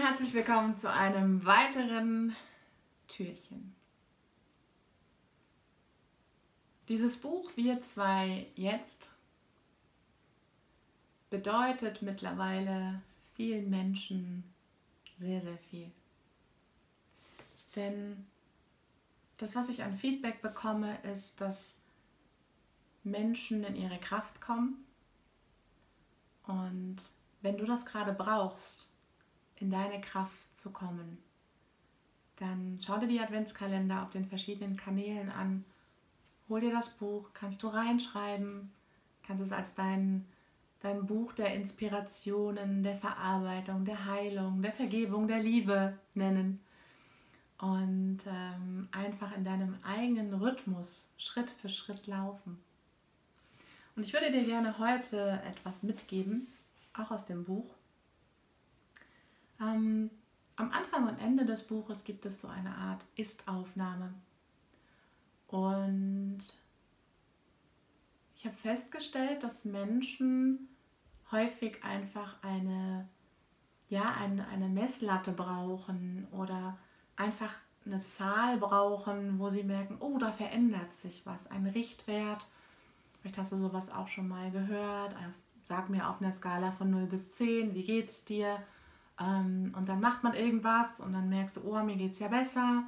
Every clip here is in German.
herzlich willkommen zu einem weiteren Türchen. Dieses Buch Wir zwei jetzt bedeutet mittlerweile vielen Menschen sehr, sehr viel. Denn das, was ich an Feedback bekomme, ist, dass Menschen in ihre Kraft kommen. Und wenn du das gerade brauchst, in deine Kraft zu kommen, dann schau dir die Adventskalender auf den verschiedenen Kanälen an. Hol dir das Buch, kannst du reinschreiben, kannst es als dein, dein Buch der Inspirationen, der Verarbeitung, der Heilung, der Vergebung, der Liebe nennen. Und ähm, einfach in deinem eigenen Rhythmus Schritt für Schritt laufen. Und ich würde dir gerne heute etwas mitgeben, auch aus dem Buch. Ähm, am Anfang und Ende des Buches gibt es so eine Art Ist-Aufnahme. Und ich habe festgestellt, dass Menschen häufig einfach eine, ja, eine, eine Messlatte brauchen oder einfach eine Zahl brauchen, wo sie merken, oh, da verändert sich was, ein Richtwert. Vielleicht hast du sowas auch schon mal gehört. Sag mir auf einer Skala von 0 bis 10, wie geht's dir? Ähm, und dann macht man irgendwas und dann merkst du, oh, mir geht es ja besser.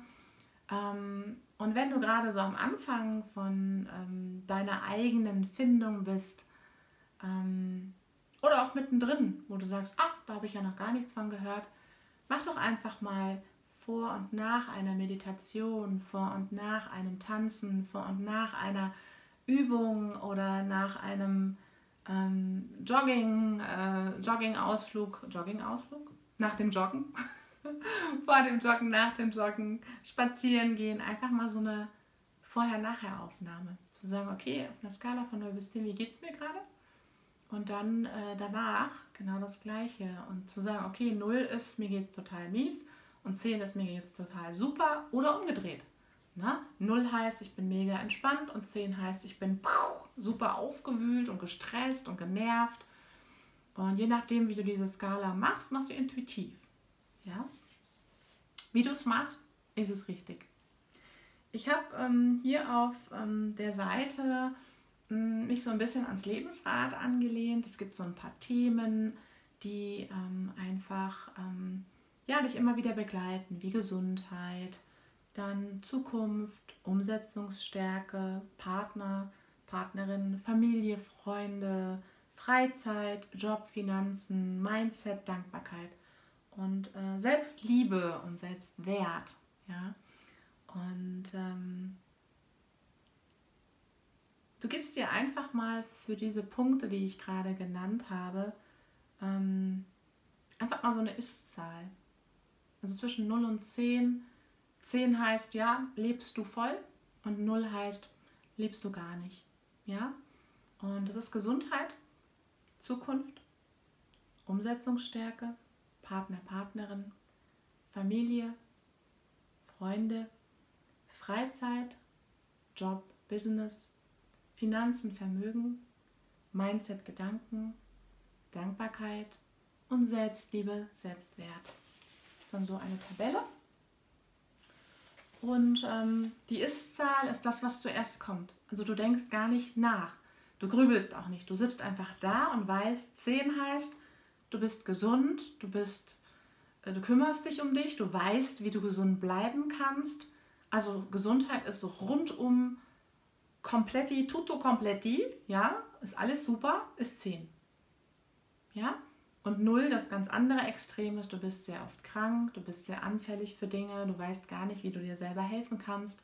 Ähm, und wenn du gerade so am Anfang von ähm, deiner eigenen Findung bist, oder auch mittendrin, wo du sagst, ah, da habe ich ja noch gar nichts von gehört, mach doch einfach mal vor und nach einer Meditation, vor und nach einem Tanzen, vor und nach einer Übung oder nach einem ähm, Jogging, äh, Jogging-Ausflug, Jogging-Ausflug? Nach dem Joggen, vor dem Joggen, nach dem Joggen, spazieren gehen, einfach mal so eine Vorher-Nachher-Aufnahme. Zu sagen, okay, auf einer Skala von 0 bis 10, wie geht es mir gerade? Und dann äh, danach genau das Gleiche. Und zu sagen, okay, 0 ist, mir geht es total mies und 10 ist, mir geht es total super oder umgedreht. Na? 0 heißt, ich bin mega entspannt und 10 heißt, ich bin super aufgewühlt und gestresst und genervt und je nachdem, wie du diese Skala machst, machst du intuitiv. Ja? Wie du es machst, ist es richtig. Ich habe ähm, hier auf ähm, der Seite ähm, mich so ein bisschen ans Lebensrad angelehnt. Es gibt so ein paar Themen, die ähm, einfach ähm, ja, dich immer wieder begleiten, wie Gesundheit, dann Zukunft, Umsetzungsstärke, Partner, Partnerin, Familie, Freunde, Freizeit, Job, Finanzen, Mindset, Dankbarkeit und äh, Selbstliebe und Selbstwert. Ja? Und ähm, du gibst dir einfach mal für diese Punkte, die ich gerade genannt habe, ähm, einfach mal so eine Ist-Zahl. Also zwischen 0 und 10. 10 heißt, ja, lebst du voll und 0 heißt, lebst du gar nicht. Ja? Und das ist Gesundheit, Zukunft, Umsetzungsstärke, Partner, Partnerin, Familie, Freunde, Freizeit, Job, Business, Finanzen, Vermögen, Mindset, Gedanken, Dankbarkeit und Selbstliebe, Selbstwert. Das ist dann so eine Tabelle. Und ähm, die Ist-Zahl ist das, was zuerst kommt. Also du denkst gar nicht nach. Du grübelst auch nicht. Du sitzt einfach da und weißt, 10 heißt, du bist gesund, du bist, äh, du kümmerst dich um dich, du weißt, wie du gesund bleiben kannst. Also Gesundheit ist rundum kompletti, tutto kompletti, ja, ist alles super, ist 10. Ja? Und 0, das ganz andere Extrem ist, du bist sehr oft krank, du bist sehr anfällig für Dinge, du weißt gar nicht, wie du dir selber helfen kannst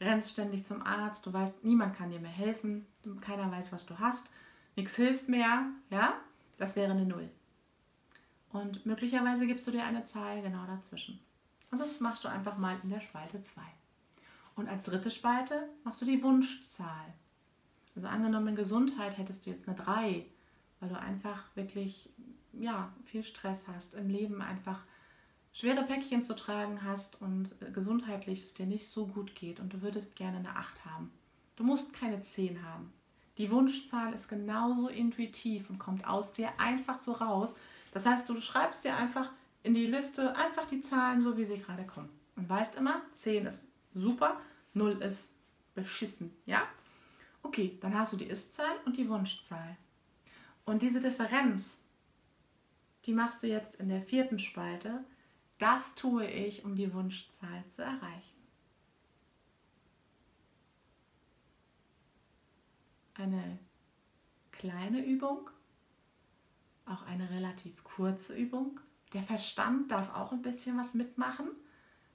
rennst ständig zum Arzt, du weißt, niemand kann dir mehr helfen, keiner weiß, was du hast, nichts hilft mehr, ja, das wäre eine Null. Und möglicherweise gibst du dir eine Zahl genau dazwischen. Und das machst du einfach mal in der Spalte 2. Und als dritte Spalte machst du die Wunschzahl. Also angenommen in Gesundheit hättest du jetzt eine 3, weil du einfach wirklich ja, viel Stress hast, im Leben einfach schwere Päckchen zu tragen hast und äh, gesundheitlich es dir nicht so gut geht und du würdest gerne eine 8 haben. Du musst keine 10 haben. Die Wunschzahl ist genauso intuitiv und kommt aus dir einfach so raus. Das heißt, du schreibst dir einfach in die Liste einfach die Zahlen so, wie sie gerade kommen. Und weißt immer, 10 ist super, 0 ist beschissen. Ja? Okay, dann hast du die Ist-Zahl und die Wunschzahl. Und diese Differenz, die machst du jetzt in der vierten Spalte. Das tue ich, um die Wunschzahl zu erreichen. Eine kleine Übung, auch eine relativ kurze Übung. Der Verstand darf auch ein bisschen was mitmachen.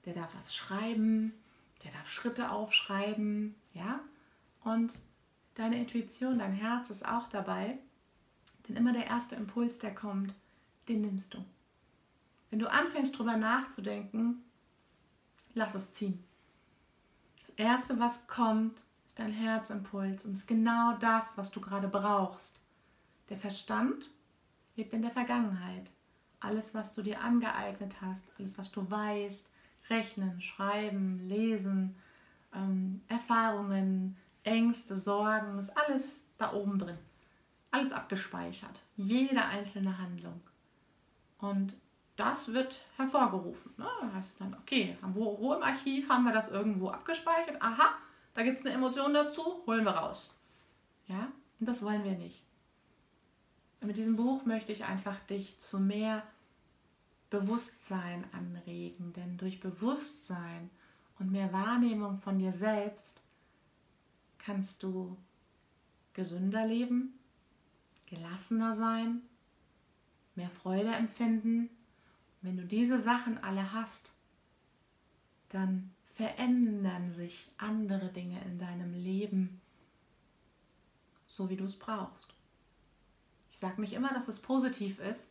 Der darf was schreiben, der darf Schritte aufschreiben, ja? Und deine Intuition, dein Herz ist auch dabei. Denn immer der erste Impuls, der kommt, den nimmst du. Wenn du anfängst drüber nachzudenken, lass es ziehen. Das erste, was kommt, ist dein Herzimpuls und ist genau das, was du gerade brauchst. Der Verstand lebt in der Vergangenheit. Alles, was du dir angeeignet hast, alles, was du weißt, rechnen, schreiben, lesen, ähm, Erfahrungen, Ängste, Sorgen, ist alles da oben drin. Alles abgespeichert. Jede einzelne Handlung. Und das wird hervorgerufen. Ne? Da heißt es dann, okay, wo, wo im Archiv haben wir das irgendwo abgespeichert? Aha, da gibt es eine Emotion dazu, holen wir raus. Ja, und das wollen wir nicht. Und mit diesem Buch möchte ich einfach dich zu mehr Bewusstsein anregen, denn durch Bewusstsein und mehr Wahrnehmung von dir selbst kannst du gesünder leben, gelassener sein, mehr Freude empfinden. Wenn du diese Sachen alle hast, dann verändern sich andere Dinge in deinem Leben, so wie du es brauchst. Ich sage nicht immer, dass es positiv ist.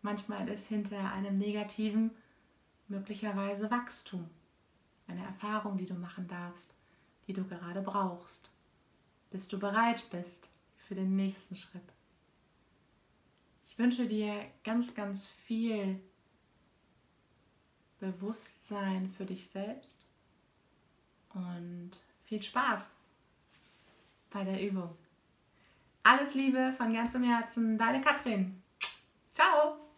Manchmal ist hinter einem negativen möglicherweise Wachstum, eine Erfahrung, die du machen darfst, die du gerade brauchst, bis du bereit bist für den nächsten Schritt. Ich wünsche dir ganz, ganz viel Bewusstsein für dich selbst und viel Spaß bei der Übung. Alles Liebe von ganzem Herzen, deine Katrin. Ciao!